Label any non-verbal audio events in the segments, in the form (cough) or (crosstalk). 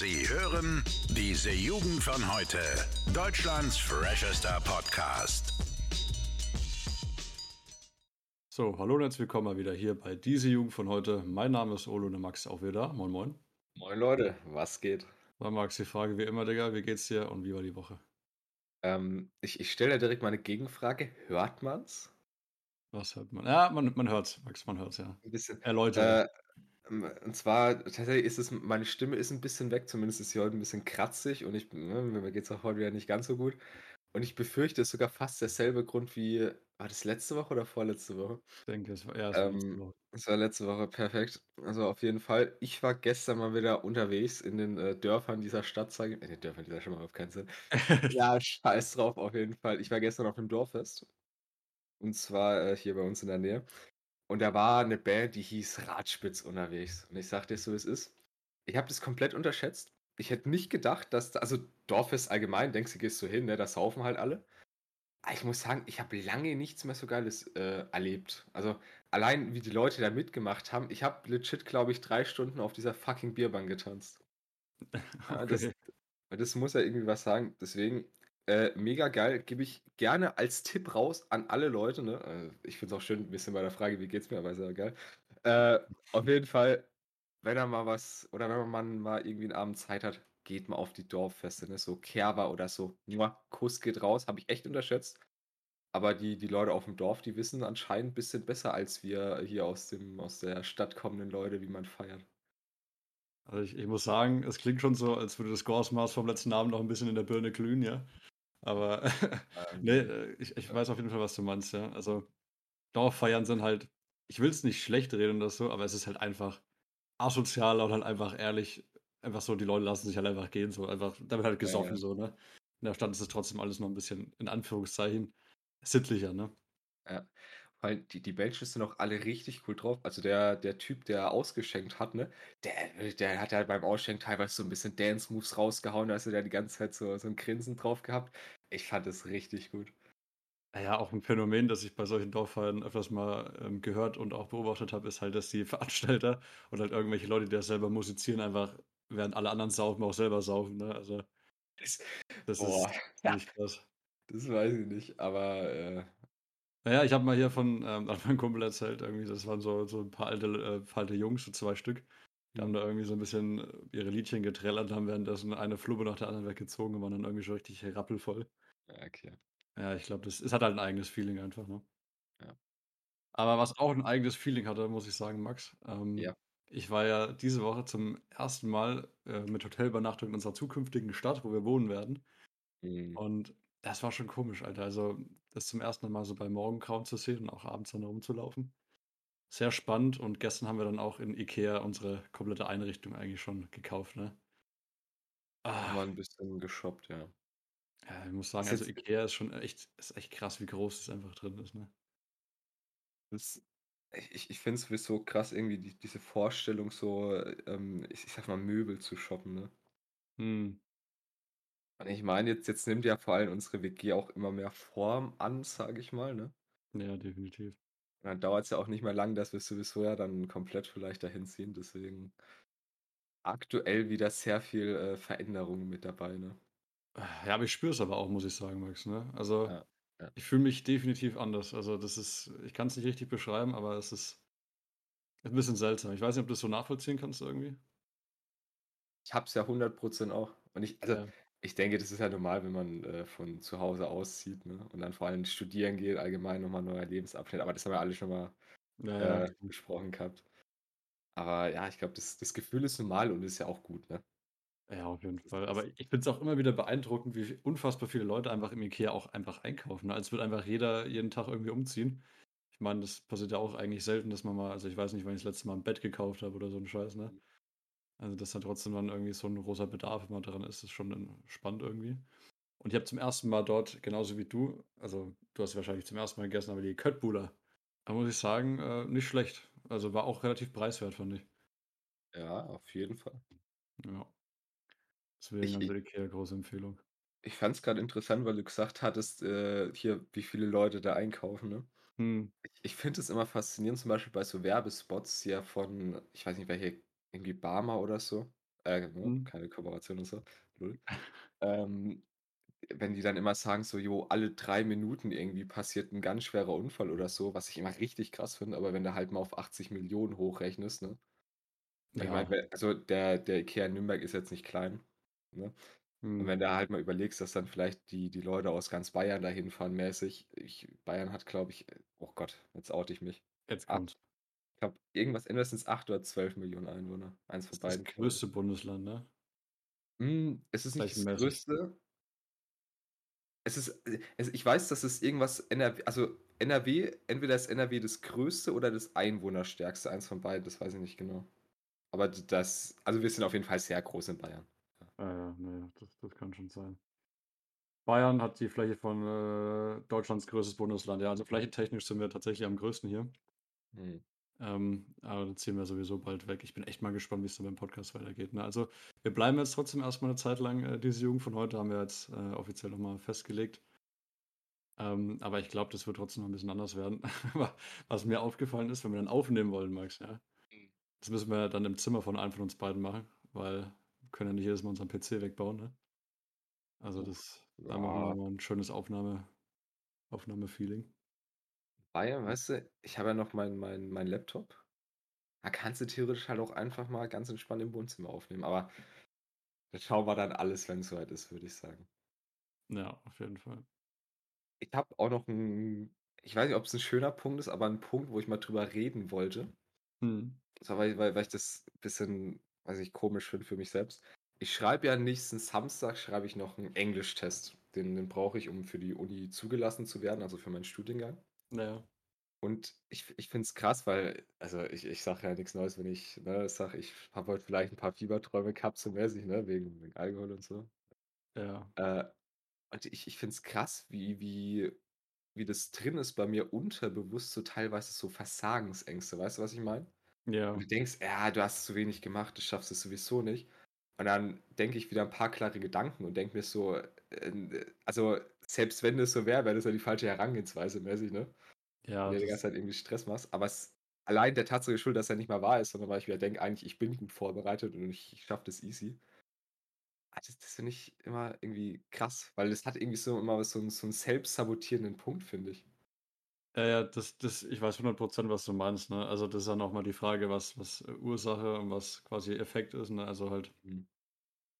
Sie hören diese Jugend von heute. Deutschlands freshester Podcast. So, hallo und herzlich willkommen mal wieder hier bei diese Jugend von heute. Mein Name ist Olo und Max auch wieder da. Moin, moin. Moin Leute, was geht? So, Max, die Frage wie immer, Digga, wie geht's dir und wie war die Woche? Ähm, ich ich stelle da direkt mal eine Gegenfrage. Hört man's? Was hört man? Ja, man, man hört's, Max, man hört's, ja. Ein bisschen. Erläutere. Äh, und zwar, tatsächlich ist es, meine Stimme ist ein bisschen weg, zumindest ist sie heute ein bisschen kratzig und ich, ne, mir geht's auch heute wieder nicht ganz so gut. Und ich befürchte, es ist sogar fast derselbe Grund wie, war das letzte Woche oder vorletzte Woche? ich denke, es war, ja, es war letzte Ähm, Woche. es war letzte Woche perfekt. Also auf jeden Fall. Ich war gestern mal wieder unterwegs in den äh, Dörfern dieser Stadt, sage ich. In den Dörfern dieser Stadt auf keinen Sinn. (laughs) Ja, scheiß drauf, auf jeden Fall. Ich war gestern auf einem Dorffest. Und zwar äh, hier bei uns in der Nähe. Und da war eine Band, die hieß Radspitz unterwegs. Und ich sag dir so, wie es ist. Ich habe das komplett unterschätzt. Ich hätte nicht gedacht, dass, da, also Dorffest allgemein, denkst du, gehst du hin, ne, da saufen halt alle. Aber ich muss sagen, ich habe lange nichts mehr so Geiles äh, erlebt. Also allein, wie die Leute da mitgemacht haben. Ich habe legit, glaube ich, drei Stunden auf dieser fucking Bierbank getanzt. (laughs) Ja, das, Okay. das muss ja irgendwie was sagen. Deswegen, äh, mega geil. Gebe ich gerne als Tipp raus an alle Leute. Ne? Äh, ich finde es auch schön, ein bisschen bei der Frage, wie geht's mir, aber ist ja geil. Äh, auf jeden Fall, wenn er mal was, oder wenn man mal irgendwie einen Abend Zeit hat, geht mal auf die Dorffeste, ne? So Kerber oder so. Mua, Kuss geht raus, habe ich echt unterschätzt. Aber die, die Leute auf dem Dorf, die wissen anscheinend ein bisschen besser als wir hier aus, dem, aus der Stadt kommenden Leute, wie man feiert. Also ich, ich muss sagen, es klingt schon so, als würde das Gorsmaß vom letzten Abend noch ein bisschen in der Birne glühen, ja. Aber (laughs) Ähm, nee, äh, ich, ich weiß auf jeden Fall, was du meinst, ja. Also Dorffeiern sind halt, ich will es nicht schlecht reden oder so, aber es ist halt einfach asozial und halt einfach ehrlich, einfach so, die Leute lassen sich halt einfach gehen, so einfach, da wird halt Ja, gesoffen, ja. so, ne? In der Stadt ist es trotzdem alles noch ein bisschen, in Anführungszeichen, sittlicher, ne? Ja. Weil die, die Belgier sind auch alle richtig cool drauf. Also der, der Typ, der ausgeschenkt hat, ne, der, der hat ja beim Ausschenken teilweise so ein bisschen Dance-Moves rausgehauen, da hast du da die ganze Zeit so, so ein Grinsen drauf gehabt. Ich fand das richtig gut. Naja, auch ein Phänomen, das ich bei solchen Dorffeiern öfters mal ähm, gehört und auch beobachtet habe, ist halt, dass die (laughs) Veranstalter oder halt irgendwelche Leute, die das selber musizieren, einfach, während alle anderen saufen, auch selber saufen, ne? Also, Das, das ist ja, ziemlich krass. das weiß ich nicht, aber äh, Naja, ich habe mal hier von ähm, (laughs) hat mein Kumpel erzählt, irgendwie, das waren so, so ein paar alte, äh, paar alte Jungs, so zwei Stück, die haben hm, da irgendwie so ein bisschen äh, ihre Liedchen getrellert, haben währenddessen eine Flubbe nach der anderen weggezogen und waren dann irgendwie schon richtig rappelvoll. ja, okay. Ja, ich glaube, das es hat halt ein eigenes Feeling einfach, ne? Ja. Aber was auch ein eigenes Feeling hatte, muss ich sagen, Max, ähm, Ja. ich war ja diese Woche zum ersten Mal äh, mit Hotelübernachtung in unserer zukünftigen Stadt, wo wir wohnen werden. Hm. Und das war schon komisch, Alter. Also, das zum ersten Mal so bei Morgengrauen zu sehen und auch abends dann rumzulaufen. Sehr spannend und gestern haben wir dann auch in Ikea unsere komplette Einrichtung eigentlich schon gekauft, ne? Ah, ein bisschen geshoppt, ja. ja, ich muss sagen, also Ikea ist schon echt, ist echt krass, wie groß es einfach drin ist, ne? das, ich, ich finde es sowieso krass, irgendwie die, diese Vorstellung, so, ähm, ich, ich sag mal, Möbel zu shoppen, ne? Hm, Und ich meine, jetzt, jetzt nimmt ja vor allem unsere WG auch immer mehr Form an, sage ich mal, ne? ja, definitiv. Und dann dauert es ja auch nicht mehr lang, dass wir sowieso ja dann komplett vielleicht dahin ziehen. Deswegen aktuell wieder sehr viel äh, Veränderungen mit dabei, ne? Ja, aber ich spüre es aber auch, muss ich sagen, Max, ne? Also, Ja, ja. ich fühle mich definitiv anders. Also, das ist, ich kann es nicht richtig beschreiben, aber es ist ein bisschen seltsam. Ich weiß nicht, ob du das so nachvollziehen kannst irgendwie. Ich hab's ja 100% auch. Und ich, also Ja, ich denke, das ist ja normal, wenn man äh, von zu Hause auszieht, ne? Und dann vor allem studieren geht, allgemein nochmal ein neuer Lebensabschnitt. Aber das haben wir alle schon mal ja, ja, äh, besprochen gehabt. Aber ja, ich glaube, das, das Gefühl ist normal und ist ja auch gut, ne? ja, auf jeden Fall. Aber ich finde es auch immer wieder beeindruckend, wie unfassbar viele Leute einfach im Ikea auch einfach einkaufen. Ne? Als würde einfach jeder jeden Tag irgendwie umziehen. Ich meine, das passiert ja auch eigentlich selten, dass man mal, also ich weiß nicht, wann ich das letzte Mal ein Bett gekauft habe oder so ein Scheiß, ne? Also, dass dann trotzdem dann irgendwie so ein großer Bedarf immer dran ist, ist schon spannend irgendwie. Und ich habe zum ersten Mal dort, genauso wie du, also du hast wahrscheinlich zum ersten Mal gegessen, aber die Köttbullar, da muss ich sagen, äh, nicht schlecht. Also war auch relativ preiswert, fand ich. ja, auf jeden Fall. Ja, deswegen Ich, also ich, Ikea große Empfehlung. Ich fand es gerade interessant, weil du gesagt hattest, äh, hier, wie viele Leute da einkaufen, ne? Hm, Ich, ich finde es immer faszinierend, zum Beispiel bei so Werbespots, ja von, ich weiß nicht welche, irgendwie Barmer oder so. Äh, ne, Mhm. keine Kooperation und so, null. Ähm, wenn die dann immer sagen so: „Jo, alle 3 Minuten irgendwie passiert 'n ganz schwerer Unfall“ oder so, was ich immer richtig krass finde, aber wenn du halt mal auf 80.000.000 hochrechnest, ne? Und ich meine, Ja. also der der IKEA in Nürnberg ist jetzt nicht klein, ne? Und Mhm. wenn du halt mal überlegst, dass dann vielleicht die die Leute aus ganz Bayern da hinfahren mäßig. Ich Bayern hat, glaube ich äh, oh Gott, jetzt oute ich mich. Jetzt Ah, kommt's. Ich glaube, irgendwas entweder sind's 8 oder 12.000.000 Einwohner. Eins von Ist das beiden, ich. größte Bundesland, ne? Hm, es ist nicht das größte. Es ist also ich weiß, dass es irgendwas NRW also NRW entweder ist NRW das größte oder das einwohnerstärkste, eins von beiden, das weiß ich nicht genau. Aber das also wir sind auf jeden Fall sehr groß in Bayern. Ja. Ja, ja, ne, das das kann schon sein. Bayern hat die Fläche von, äh, Deutschlands größtes Bundesland. Ja, also flächentechnisch sind wir tatsächlich am größten hier. Mhm. Ähm, aber dann ziehen wir sowieso bald weg. Ich bin echt mal gespannt, wie's dann beim Podcast weitergeht, ne? Also, wir bleiben jetzt trotzdem erst mal 'ne Zeit lang, äh, diese Jugend von heute haben wir jetzt, äh, offiziell noch mal festgelegt. Ähm, aber ich glaube, das wird trotzdem noch 'n bisschen anders werden. (laughs) Wa was mir aufgefallen ist, wenn wir dann aufnehmen wollen, Max, ja? Mhm. Das müssen wir ja dann im Zimmer von einem von uns beiden machen, weil wir können ja nicht jedes Mal unseren PC wegbauen, ne? Also Puh, das da machen wir noch ja. mal 'n schönes Aufnahme Aufnahmefeeling. Bayern, weißt du, ich habe ja noch meinen meinen meinen Laptop. Da kannst du theoretisch halt auch einfach mal ganz entspannt im Wohnzimmer aufnehmen, aber das schauen wir dann alles, wenn's so weit ist, würde ich sagen. Ja, auf jeden Fall. Ich habe auch noch 'n ich weiß nicht, ob's 'n schöner Punkt ist, aber 'n Punkt, wo ich mal drüber reden wollte. Mhm. So, weil weil weil ich das bisschen, weiß nicht, komisch finde für mich selbst. Ich schreibe ja nächsten Samstag schreibe ich noch 'n Englischtest. Den den brauche ich, um für die Uni zugelassen zu werden, also für meinen Studiengang. Ja. Und ich ich finde es krass, weil also ich ich sage ja nix Neues, wenn ich, ne, sage, ich habe heute vielleicht 'n paar Fieberträume gehabt, so mäßig, ne, wegen wegen Alkohol und so. Ja. Äh, und ich ich finde es krass, wie wie wie das drin ist bei mir unterbewusst, so teilweise so Versagensängste. Weißt du, was ich meine? Und Ja. du denkst: „Ja, du hast zu wenig gemacht, du schaffst es sowieso nicht.“ Und dann denke ich wieder 'n paar klare Gedanken und denke mir so, äh, äh also selbst wenn das so wäre, wäre das ja die falsche Herangehensweise mäßig, ne? Wenn Ja, du dir die ganze Zeit irgendwie Stress machst. Aber es allein der Tatsache geschuldet, dass er nicht mal wahr ist, sondern weil ich wieder denke: „Eigentlich, ich bin gut vorbereitet und ich ich schaffe das easy.“ Ah, das finde ich immer irgendwie krass, weil das hat irgendwie so immer so 'n so 'n selbstsabotierenden Punkt, finde ich. Ja, ja, das das ich weiß 100 %, was du meinst, ne? Also, das ist dann auch mal die Frage, was was Ursache und was quasi Effekt ist, ne? Also halt Mhm.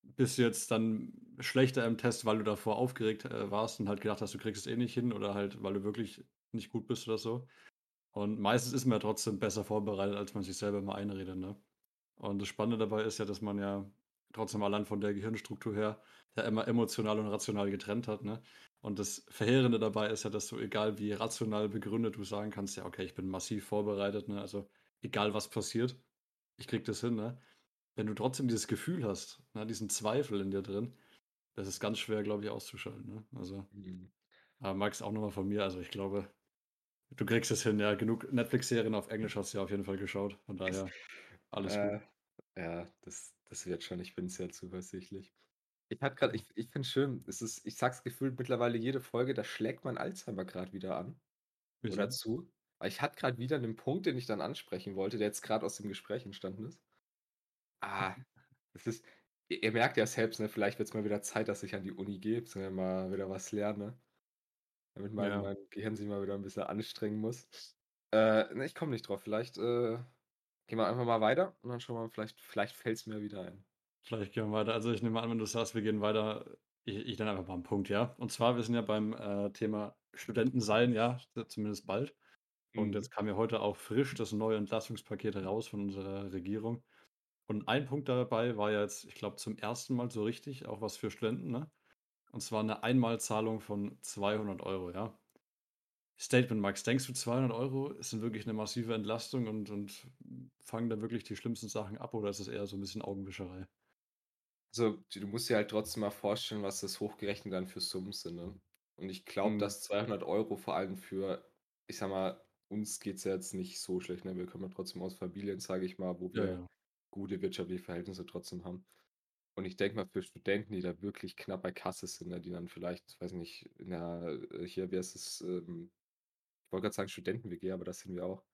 Bist du jetzt dann schlechter im Test, weil du davor aufgeregt, äh, warst und halt gedacht hast, du kriegst es eh nicht hin oder halt, weil du wirklich nicht gut bist oder so? Und meistens ist man ja trotzdem besser vorbereitet, als man sich selber immer einredet, ne? Und das Spannende dabei ist ja, dass man ja trotzdem allein von der Gehirnstruktur her ja immer emotional und rational getrennt hat, ne? Und das Verheerende dabei ist ja, dass du, egal wie rational begründet du sagen kannst: „Ja, okay, ich bin massiv vorbereitet, ne? Also, egal was passiert, ich kriege das hin“, ne? Wenn du trotzdem dieses Gefühl hast, ne, diesen Zweifel in dir drin, das ist ganz schwer, glaube ich, auszuschalten, ne? Also, Mhm. äh, Max, auch noch mal von mir, also ich glaube, du kriegst es hin, ja. Genug Netflix-Serien auf Englisch hast du ja auf jeden Fall geschaut, von (laughs) daher alles gut. Äh, ja, das das wird schon. Ich bin sehr zuversichtlich. Ich hatte grad ich ich finde es schön, es ist ich sage es gefühlt mittlerweile jede Folge, da schlägt mein Alzheimer grad wieder an oder Wieso? zu. Weil ich hatte grad wieder 'nen Punkt, den ich dann ansprechen wollte, der jetzt grad aus dem Gespräch entstanden ist. Ah, es ist ihr ihr merkt ja selbst, ne, vielleicht wird's mal wieder Zeit, dass ich an die Uni gehe, beziehungsweise mal wieder was lerne. Damit mein Ja. mein Gehirn sich mal wieder 'n bisschen anstrengen muss. Äh, ne, ich komme nicht drauf. Vielleicht, äh, gehen wir einfach mal weiter und dann schauen wir mal, vielleicht vielleicht fällt's mir wieder ein. Vielleicht gehen wir weiter. Also, ich nehme an, wenn du sagst, wir gehen weiter, ich ich nenne einfach mal 'n Punkt, ja? Und zwar, wir sind ja beim, äh, Thema Studenten sein, ja, zumindest bald. Und Mhm. jetzt kam ja heute auch frisch das neue Entlastungspaket raus von unserer Regierung. Und ein Punkt dabei war ja jetzt, ich glaube, zum 1. Mal so richtig auch was für Studenten, ne? Und zwar 'ne Einmalzahlung von 200 €, ja? Statement, Max, denkst du, 200 € sind wirklich 'ne massive Entlastung und und fangen da wirklich die schlimmsten Sachen ab oder ist das eher so 'n bisschen Augenwischerei? Also, du musst dir halt trotzdem mal vorstellen, was das hochgerechnet dann für Summen sind, ne? Und ich glaube, Mhm. dass 200 € vor allem für ich sage mal, uns geht's ja jetzt nicht so schlecht, ne? Wir kommen ja trotzdem aus Familien, sage ich mal, wo Ja, wir ja. Gute wirtschaftliche Verhältnisse trotzdem haben. Und ich denke mal, für Studenten, die da wirklich knapp bei Kasse sind, ne, die dann vielleicht, weiß nicht, in der äh, hier, heißt es, ähm ich wollte grad sagen Studenten-WG, aber das sind wir auch.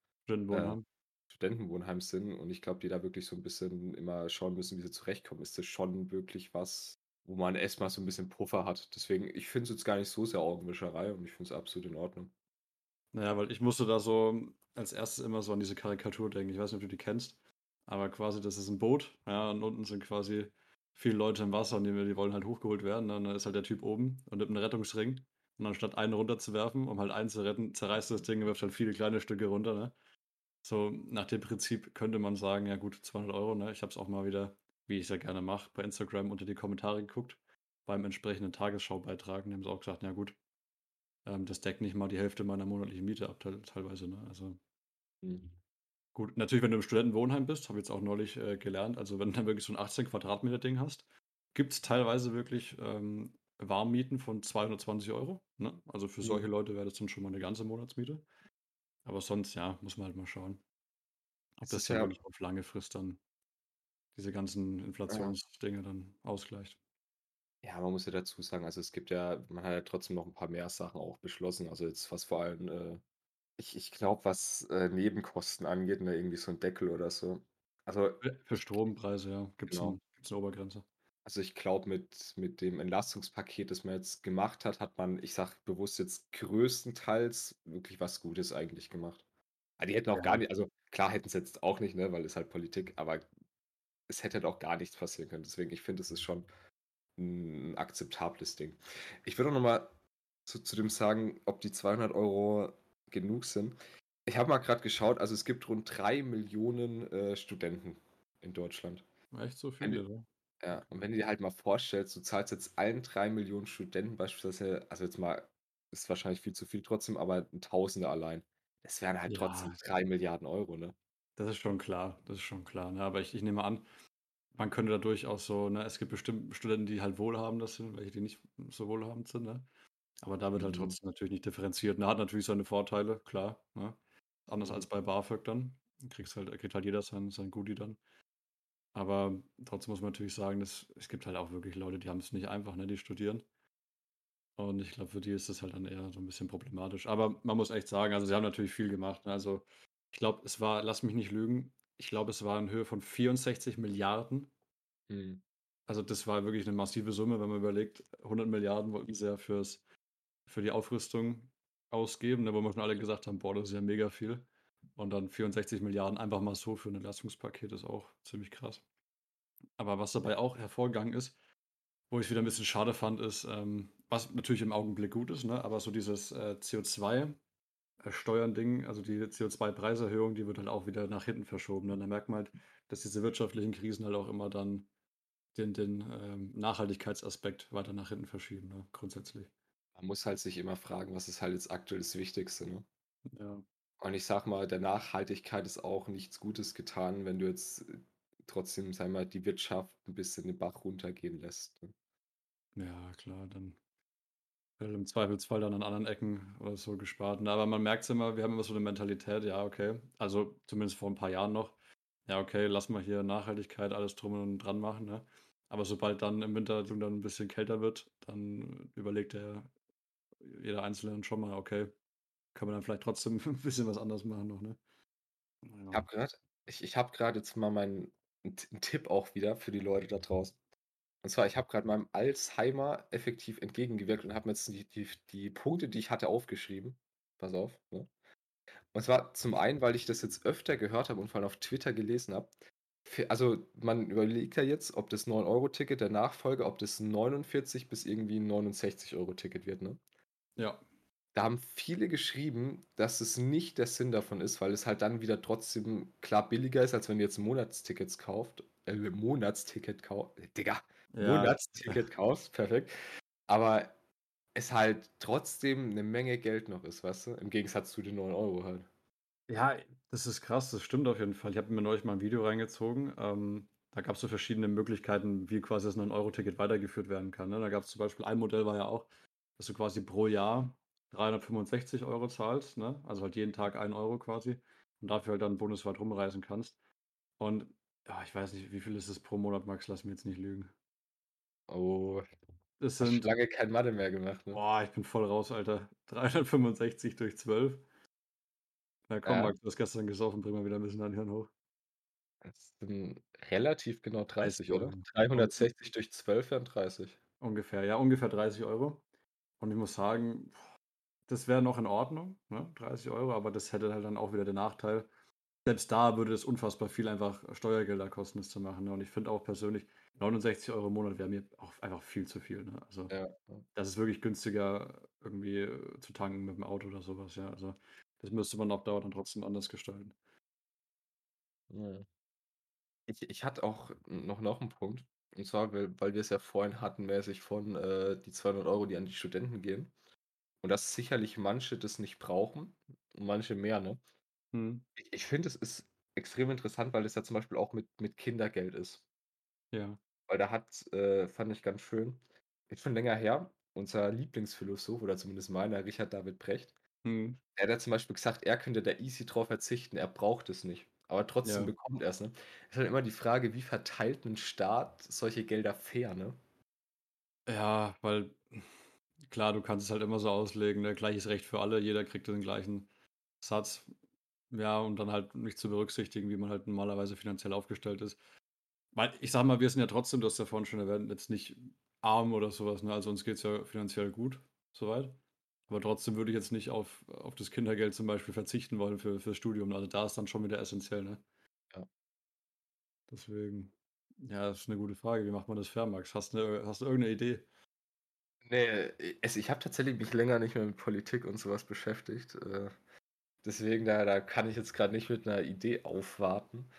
Äh Studentenwohnheim. Studentenwohnheim sind und ich glaube, die da wirklich so 'n bisschen immer schauen müssen, wie sie zurechtkommen, ist das schon wirklich was, wo man erst mal so 'n bisschen Puffer hat. Deswegen, ich finde es jetzt gar nicht so sehr Augenwischerei und ich finde es absolut in Ordnung. Na ja, weil ich musste da so als 1. immer so an diese Karikatur denken. Ich weiß nicht, ob du die kennst, aber quasi das ist 'n Boot, ja, und unten sind quasi viele Leute im Wasser und die wollen halt hochgeholt werden, ne? Dann ist halt der Typ oben und nimmt 'n Rettungsring und anstatt einen runterzuwerfen, um halt einen zu retten, zerreißt er das Ding und wirft halt viele kleine Stücke runter, ne? So nach dem Prinzip könnte man sagen, ja gut, 200 €, ne? Ich habe es auch mal wieder, wie ich's ja gerne mache, bei Instagram unter die Kommentare geguckt beim entsprechenden Tagesschaubeitrag und die haben sie auch gesagt: „Ja gut, ähm, das deckt nicht mal die Hälfte meiner monatlichen Miete ab teil teilweise“, ne? Also Mhm. Gut, natürlich, wenn du im Studentenwohnheim bist, habe ich jetzt auch neulich, äh, gelernt, also wenn du dann wirklich so 'n 18 Quadratmeter Ding hast, gibt's teilweise wirklich, ähm, Warmmieten von 220 €, ne? Also für solche Mhm. Leute wäre das dann schon mal 'ne ganze Monatsmiete. Aber sonst, ja, muss man halt mal schauen ob Es das dann ja wirklich auf lange Frist dann diese ganzen Ja. Inflationsdinge dann ausgleicht. Ja, man muss ja dazu sagen, also es gibt ja man hat ja trotzdem noch 'n paar mehr Sachen auch beschlossen. Also jetzt, was vor allem, äh ich ich glaube, was, äh, Nebenkosten angeht, ne, irgendwie so 'n Deckel oder so. Also Äh, für Strompreise, ja, gibt's genau. 'n gibt's 'ne Obergrenze. Also ich glaube, mit mit dem Entlastungspaket, das man jetzt gemacht hat, hat man, ich sage bewusst jetzt größtenteils wirklich was Gutes eigentlich gemacht. Ah, die hätten auch gar Ja. ni also klar hätten sie jetzt auch nicht, ne, weil ist halt Politik, aber es hätte halt auch gar nichts passieren können. Deswegen, ich finde, das ist schon 'n akzeptables Ding. Ich würde auch noch mal zu zu dem sagen, ob die 200 € genug sind. Ich habe mal grad geschaut, also es gibt rund 3.000.000, äh, Studenten in Deutschland. Echt so viele, ne? ja, und wenn du dir halt mal vorstellst, du zahlst jetzt allen 3.000.000 Studenten beispielsweise also jetzt mal ist wahrscheinlich viel zu viel trotzdem, aber 'n Tausender allein. Es wären halt trotzdem Ja. 3.000.000 €, ne? Das ist schon klar, das ist schon klar, ne? Aber ich ich nehme an, man könnte da durchaus so ne, es gibt bestimmt Studenten, die halt wohlhabender sind, welche, die nicht so wohlhabend sind, ne? Aber da wird halt Mhm. trotzdem natürlich nicht differenziert, ne? Hat natürlich seine Vorteile, klar, ne? Anders als Mhm. bei BAföG dann. Kriegst halt kriegt halt jeder sein sein Goodie dann. Aber trotzdem muss man natürlich sagen, dass es gibt halt auch wirklich Leute, die haben's nicht einfach, ne, die studieren. Und ich glaube, für die ist das halt dann eher so 'n bisschen problematisch. Aber man muss echt sagen, also sie haben natürlich viel gemacht, ne? Also, ich glaube, es war lass mich nicht lügen, ich glaube, es war in Höhe von 64.000.000.000 Mhm. Also das war wirklich 'ne massive Summe, wenn man überlegt, 100.000.000.000 wollten sie ja fürs für die Aufrüstung ausgeben, ne, wo wir schon alle gesagt haben: „Boah, das ist ja mega viel.“ Und dann 64.000.000.000 einfach mal so für 'n Entlastungspaket ist auch ziemlich krass. Aber was dabei auch hervorgegangen ist, wo ich's wieder 'n bisschen schade fand, ist, ähm was natürlich im Augenblick gut ist, ne, aber so dieses, äh, CO2, äh, Steuern-Ding, also die CO2-Preiserhöhung, die wird halt auch wieder nach hinten verschoben? Und da merkt man halt, dass diese wirtschaftlichen Krisen halt auch immer dann den den, ähm, Nachhaltigkeitsaspekt weiter nach hinten verschieben, ne, grundsätzlich. Man muss halt sich immer fragen, was ist halt jetzt aktuell das Wichtigste, ne? Ja. Und ich sage mal, der Nachhaltigkeit ist auch nichts Gutes getan, wenn du jetzt, äh, trotzdem, wir mal, die Wirtschaft 'n bisschen den Bach runtergehen lässt, ne? Ja, klar, dann wird im Zweifelsfall dann an anderen Ecken oder so gespart, ne? Aber man merkt's immer, wir haben immer so 'ne Mentalität, ja, okay, also zumindest vor 'n paar Jahren noch. Ja, okay, lass mal hier Nachhaltigkeit alles drum und dran machen, ne? Aber sobald dann im Winter dann 'n bisschen kälter wird, dann überlegt der jeder Einzelne schon mal: „Okay, können wir dann vielleicht trotzdem (laughs) 'n bisschen was anders machen noch“, ne? Ich habe Ja. grad ich ich habe grad jetzt mal meinen Tipp auch wieder für die Leute da draußen. Und zwar, ich habe grad meinem Alzheimer effektiv entgegengewirkt und habe mir jetzt die die die Punkte, die ich hatte, aufgeschrieben. Pass auf, ne? Und zwar zum einen, weil ich das jetzt öfter gehört habe und vor allem auf Twitter gelesen habe. Also man überlegt ja jetzt, ob das 9 €-Ticket der Nachfolger ob das 49 bis irgendwie 69 € Ticket wird, ne? Ja. Da haben viele geschrieben, dass es nicht der Sinn davon ist, weil es halt dann wieder trotzdem klar billiger ist, als wenn ihr jetzt Monatstickets kauft äh, Monatsticket kau Digga, Ja. Monatsticket kaufst, perfekt. Aber es halt trotzdem 'ne Menge Geld noch ist, weißt du? Im Gegensatz zu den 9 € halt. Ja, das ist krass, das stimmt auf jeden Fall. Ich habe mir neulich mal 'n Video reingezogen, ähm, da gab's so verschiedene Möglichkeiten, wie quasi das 9 € Ticket weitergeführt werden kann, ne? Da gab's zum Beispiel ein Modell war ja auch, dass du quasi pro Jahr 365 € zahlst, ne? Also halt jeden Tag 1 € quasi und dafür halt dann bundesweit rumreisen kannst. Und, ja, ich weiß nicht, wie viel ist das pro Monat, Max? Lass mich jetzt nicht lügen. Oh, hast schon sind lange kein Mathe mehr gemacht, ne? Boah, ich bin voll raus, Alter. (laughs) 365 durch 12. Na komm, Ja. Max, du hast gestern gesoffen, bring mal wieder 'n bisschen dein Hirn hoch. Das sind relativ genau 30 30, oder? Euro. Un 360 durch 12 wären 30. Ungefähr, ja, ungefähr 30 Euro. Und ich muss sagen, das wäre noch in Ordnung, ne, 30 Euro, aber das hätte halt dann auch wieder den Nachteil selbst da würde es unfassbar viel einfach Steuergelder kosten, das zu machen, ne? Und ich finde auch persönlich 69 Euro im Monat wäre mir auch einfach viel zu viel, ne? Also, Ja, das ist wirklich günstiger, irgendwie, äh, zu tanken mit dem Auto oder so was, ja. Also, das müsste man auf Dauer dann trotzdem anders gestalten. Ja. Ich ich hatte auch noch noch 'n Punkt. Und zwar, weil weil wir es ja vorhin hatten mäßig von, äh, die 200 €, die an die Studenten gehen. Und dass sicherlich manche das nicht brauchen und manche mehr, ne? Mhm. Ich ich finde, es ist extrem interessant, weil es ja zum Beispiel auch mit mit Kindergeld ist. Ja. Weil da hat äh, fand ich ganz schön ist schon länger her, unser Lieblingsphilosoph oder zumindest meiner, Richard David Precht, Mhm. der hat ja zum Beispiel gesagt, er könnte da easy drauf verzichten, er braucht es nicht, aber trotzdem Ja. bekommt er's, ne? Ist halt immer die Frage, wie verteilt 'n Staat solche Gelder fair, ne? Ja, weil klar, du kannst es halt immer so auslegen, ne, gleiches Recht für alle, jeder kriegt den gleichen Satz. Ja, und dann halt nicht zu berücksichtigen, wie man halt normalerweise finanziell aufgestellt ist. Weil ich sage mal, wir sind ja trotzdem, du hast ja vorhin schon erwähnt, jetzt nicht arm oder so was, ne? Also, uns geht's ja finanziell gut so weit. Aber trotzdem würde ich jetzt nicht auf auf das Kindergeld zum Beispiel verzichten wollen für fürs Studium. Also, da ist dann schon wieder essenziell, ne? Ja. Deswegen, ja, das ist 'ne gute Frage. Wie macht man das fair, Max? Hast hast du irgend 'ne Idee? Ne, i also, ich habe tatsächlich mich länger nicht mehr mit Politik und so was beschäftigt. Äh, deswegen, da da kann ich jetzt grad nicht mit 'ner Idee aufwarten.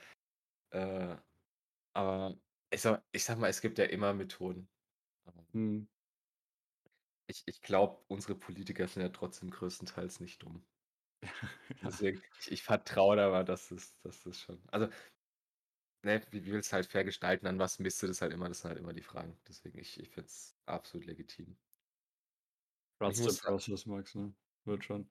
Äh, aber ich sage ich sage mal, es gibt ja immer Methoden. Mhm. Ich ich glaube, unsere Politiker sind ja trotzdem größtenteils nicht dumm. (laughs) Deswegen, ich ich vertraue da mal, dass das dass das schon also ne, wie willst du halt fair gestalten, an was misst du das halt immer? Das sind halt immer die Fragen. Deswegen, ich ich finde es absolut legitim. Trust the process, Max, ne? Wird schon.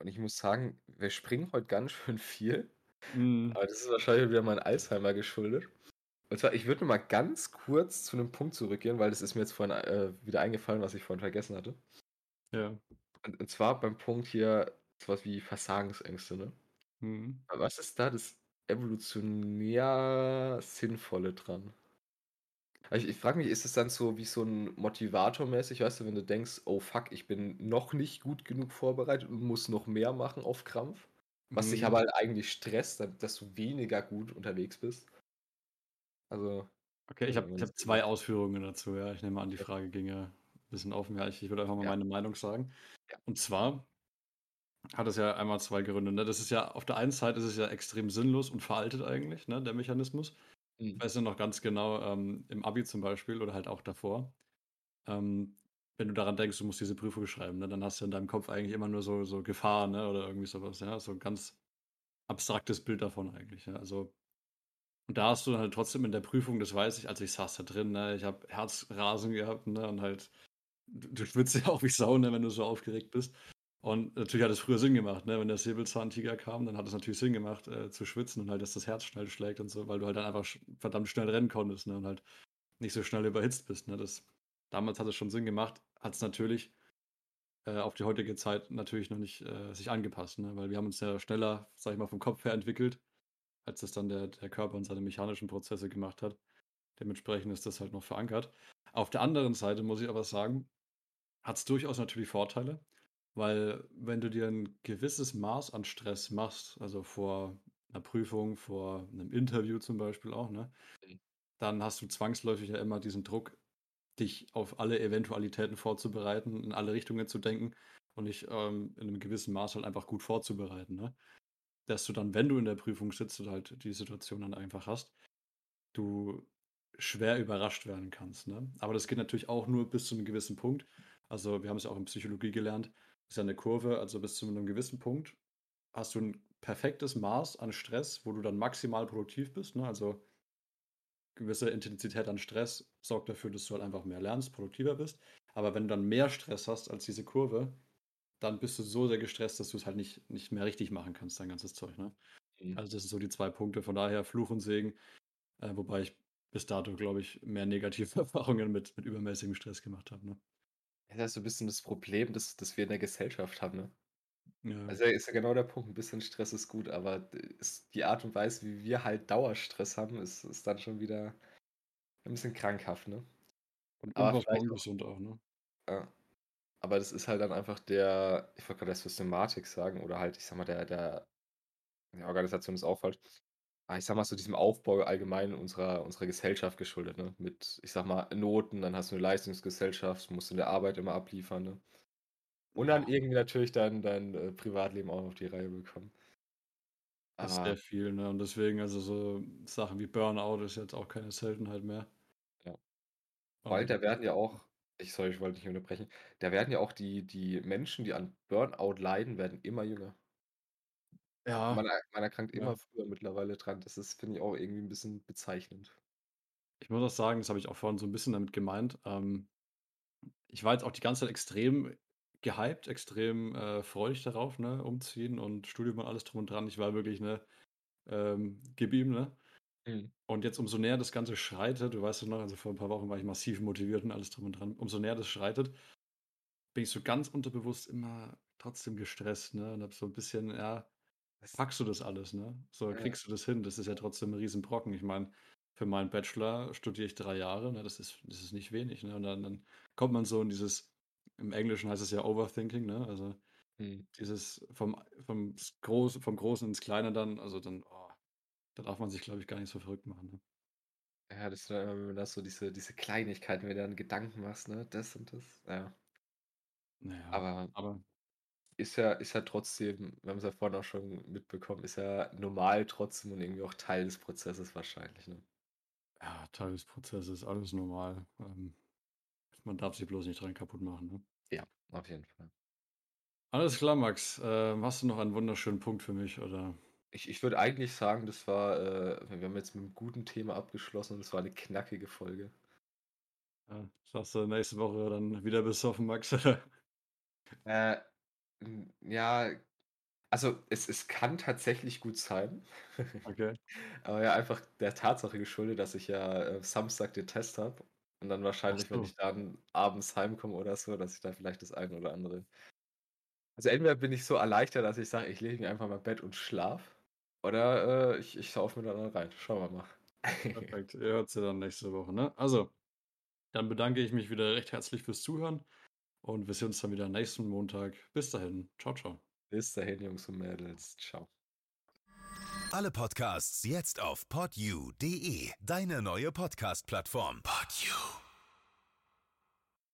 Und ich muss sagen, wir springen heute ganz schön viel, Mhm. aber das ist wahrscheinlich wieder meinem Alzheimer geschuldet. Und zwar, ich würde mal ganz kurz zu 'nem Punkt zurückgehen, weil das ist mir jetzt vorhin, äh, wieder eingefallen, was ich vorhin vergessen hatte. Ja. Und und zwar beim Punkt hier, so was wie Versagensängste, ne? Mhm. Was ist da das evolutionär Sinnvolle dran? Also, ich ich frage mich, ist es dann so wie so 'n Motivator mäßig, weißt du, wenn du denkst: „Oh fuck, ich bin noch nicht gut genug vorbereitet und muss noch mehr machen auf Krampf?“ Was dich Mhm. aber halt eigentlich stresst, da dass du weniger gut unterwegs bist? Also, Okay, ich habe ich habe 2 Ausführungen dazu, ja. Ich nehme an, die. Frage ging ja bisschen offen. Ja, ich ich würde einfach mal Ja. meine Meinung sagen. Ja. Und zwar hat es ja einmal 2 Gründe, ne? Das ist ja auf der einen Seite ist es ja extrem sinnlos und veraltet eigentlich, ne, der Mechanismus. Ich Mhm. weiß ja noch ganz genau, ähm, im Abi zum Beispiel oder halt auch davor, ähm, wenn du daran denkst, du musst diese Prüfung schreiben, ne, dann hast du in deinem Kopf eigentlich immer nur so so Gefahr, ne, oder irgendwie so was, ja? So 'n ganz abstraktes Bild davon eigentlich, ja? Also und da hast du dann halt trotzdem in der Prüfung, das weiß ich, also, ich saß da drin, ne, ich habe Herzrasen gehabt, ne, und halt du du schwitzt ja auch wie Sau, ne, wenn du so aufgeregt bist. Und natürlich hat es früher Sinn gemacht, ne? Wenn der Säbelzahntiger kam, dann hat es natürlich Sinn gemacht, äh, zu schwitzen und halt, dass das Herz schnell schlägt und so, weil du halt dann einfach sch verdammt schnell rennen konntest, ne, und halt nicht so schnell überhitzt bist, ne? Das damals hat es schon Sinn gemacht, hat's natürlich, äh, auf die heutige Zeit natürlich noch nicht, äh, sich angepasst, ne? Weil wir haben uns ja schneller, sage ich mal, vom Kopf her entwickelt, als das dann der der Körper und seine mechanischen Prozesse gemacht hat. Dementsprechend ist das halt noch verankert. Auf der anderen Seite muss ich aber sagen, hat's durchaus natürlich Vorteile, weil wenn du dir 'n gewisses Maß an Stress machst, also, vor 'ner Prüfung, vor 'nem Interview zum Beispiel auch, ne, Mhm. dann hast du zwangsläufig ja immer diesen Druck, dich auf alle Eventualitäten vorzubereiten, in alle Richtungen zu denken und dich, ähm, in 'nem gewissen Maß halt einfach gut vorzubereiten, ne? Dass du dann, wenn du in der Prüfung sitzt oder halt die Situation dann einfach hast, du schwer überrascht werden kannst, ne? Aber das geht natürlich auch nur bis zu 'nem gewissen Punkt. Also, wir haben es ja auch in Psychologie gelernt, ist ja 'ne Kurve, also, bis zu 'nem gewissen Punkt hast du 'n perfektes Maß an Stress, wo du dann maximal produktiv bist, ne? Also gewisse Intensität an Stress sorgt dafür, dass du halt einfach mehr lernst, produktiver bist. Aber wenn du dann mehr Stress hast als diese Kurve, dann bist du so sehr gestresst, dass du's halt nicht nicht mehr richtig machen kannst, dein ganzes Zeug, ne? Mhm. Also, das sind so die 2 Punkte. Von daher Fluch und Segen, äh, wobei ich bis dato, glaube ich, mehr negative (laughs) Erfahrungen mit mit übermäßigem Stress gemacht habe, ne? Ja, das ist so 'n bisschen das Problem, das das wir in der Gesellschaft haben, ne? Ja. Also, ist ja genau der Punkt. 'N bisschen Stress ist gut, aber ist die Art und Weise, wie wir halt Dauerstress haben, ist ist dann schon wieder 'n bisschen krankhaft, ne? Und Aber ungesund auch, ne? Ja. Aber das ist halt dann einfach der ich wollte grad der Systematik sagen oder halt, ich sage mal, der der ja, Organisation ist auch falsch. Aber ich sage mal, so diesem Aufbau allgemein unserer unserer Gesellschaft geschuldet, ne? Mit, ich sage mal, Noten, dann hast du 'ne Leistungsgesellschaft, musst in der Arbeit immer abliefern, ne? Und dann irgendwie natürlich dein dein, äh, Privatleben auch noch auf die Reihe bekommen. Ist sehr Aber viel, ne? Und deswegen also, so Sachen wie Burnout ist jetzt auch keine Seltenheit mehr. Ja. Und da werden ja auch ich sorry, ich wollte nicht unterbrechen. Da werden ja auch die die Menschen, die an Burnout leiden, werden immer jünger. Ja, Man er man erkrankt ja. immer früher mittlerweile dran. Das ist, finde ich, auch irgendwie 'n bisschen bezeichnend. Ich muss auch sagen, das habe ich auch vorhin so 'n bisschen damit gemeint, ähm ich war jetzt auch die ganze Zeit extrem gehypt, extrem, äh, freudig darauf, ne, umziehen und Studium und alles drum und dran. Ich war wirklich, ne, ähm, gib ihm, ne? Mhm. Und jetzt umso näher das Ganze schreitet du weißt es noch, also, vor 'n paar Wochen war ich massiv motiviert und alles drum und dran. Umso näher das schreitet bin ich so ganz unterbewusst immer trotzdem gestresst, ne, und habe so 'n bisschen, ja Was packst du das alles, ne? So, Ja. kriegst du das hin? Das ist ja trotzdem 'n Riesenbrocken. Ich meine, für meinen Bachelor studiere ich 3 Jahre, ne? Das ist das ist nicht wenig, ne? Und dann dann kommt man so in dieses im Englischen heißt es ja Overthinking, ne? Also, Mhm. dieses vom vom Groß vom Großen ins Kleine dann also, dann, oh, da darf man sich, glaube ich, gar nicht so verrückt machen, ne? Ja, das war immer, wenn man da so diese diese Kleinigkeiten mir dann Gedanken machst, ne? Das und das, ja. Na ja, Aber aber ist ja ist ja trotzdem wir haben's ja vorhin auch schon mitbekommen, ist ja normal trotzdem und irgendwie auch Teil des Prozesses wahrscheinlich, ne? Ja, Teil des Prozesses, alles normal. Ähm, man darf sich bloß nicht dran kaputtmachen, ne? Ja, auf jeden Fall. Alles klar, Max. Ähm, hast du noch einen wunderschönen Punkt für mich, oder? Ich ich würde eigentlich sagen, das war, äh wir haben jetzt mit 'nem guten Thema abgeschlossen und es war 'ne knackige Folge. Ja, sagst du nächste Woche dann wieder besoffen, Max, oder? Äh, ja, also, es es kann tatsächlich gut sein. Okay. (laughs) Aber ja einfach der Tatsache geschuldet, dass ich ja, äh, Samstag den Test habe und dann wahrscheinlich, wenn ich dann abends heimkomme oder so, dass ich da vielleicht das eine oder andere Also, entweder bin ich so erleichtert, dass ich sage: „Ich lege mich einfach mal im Bett und schlafe“, oder, äh, ich ich saufe mir dann einen rein. Schauen wir mal. (laughs) Perfekt. Ihr hört's ja dann nächste Woche, ne? Also, dann bedanke ich mich wieder recht herzlich fürs Zuhören und wir sehen uns dann wieder nächsten Montag. Bis dahin. Tschau, tschau. Bis dahin, Jungs und Mädels. Tschau. Alle Podcasts jetzt auf podyou.de, deine neue Podcast-Plattform. Podyou.